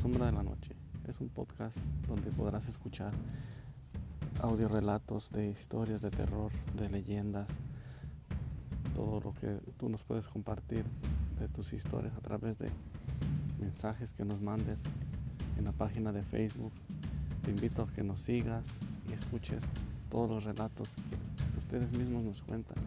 sombra de la noche es un podcast donde podrás escuchar audiorelatos de historias de terror, de leyendas, todo lo que tú nos puedes compartir de tus historias a través de mensajes que nos mandes en la página de Facebook. Te invito a que nos sigas y escuches todos los relatos que ustedes mismos nos cuentan